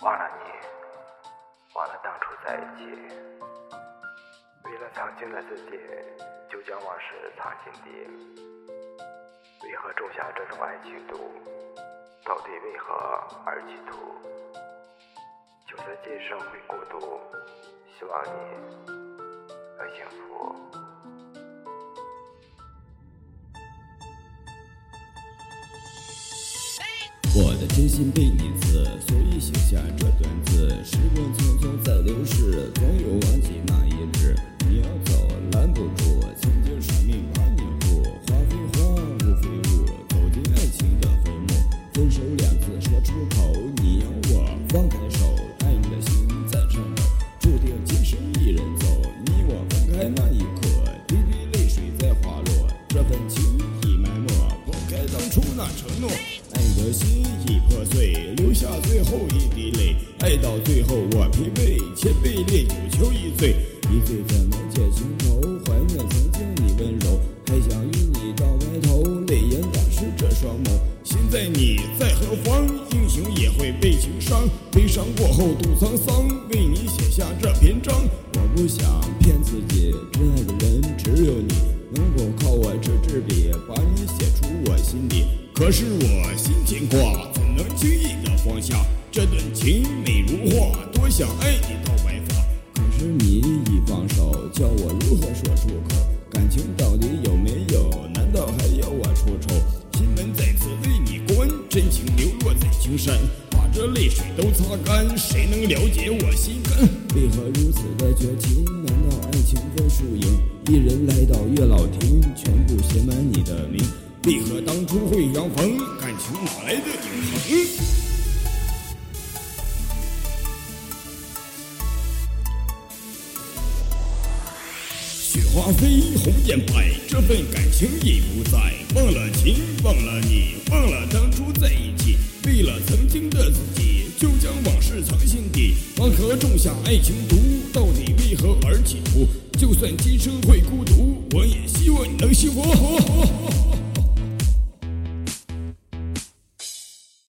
忘了你，忘了当初在一起。为了曾经的自己，就将往事藏心底。为何种下这种爱情毒？到底为何而企图？就算今生会孤独，希望你能幸福。真心被你刺，所以写下这段字。时光那承诺。爱的心已破碎，留下最后一滴泪。爱到最后我疲惫，千杯烈酒求一醉。一醉怎能解情愁？怀念曾经你温柔，还想与你到白头。泪眼打湿这双眸，心在你在何方？英雄也会被情伤，悲伤过后度沧桑。为你写下这篇章，我不想骗自己，真爱的人只有你，能否靠我这支笔，把你写出我心底？可是我心牵挂，怎能轻易的放下这段情？美如画，多想爱你到白发。可是你一放手，叫我如何说出口？感情到底有没有？难道还要我出丑？心门再次为你关，真情流落在青山，把这泪水都擦干。谁能了解我心肝？为何如此的绝情？难道爱情分输赢？一人来到月老亭，全部写满你的名。为何当初会相逢？感情哪来的永恒？雪花飞，红颜白，这份感情已不在。忘了情，忘了你，忘了当初在一起。为了曾经的自己，就将往事藏心底。为何种下爱情毒？到底为何而企图？就算今生会孤独。我也希望你能幸福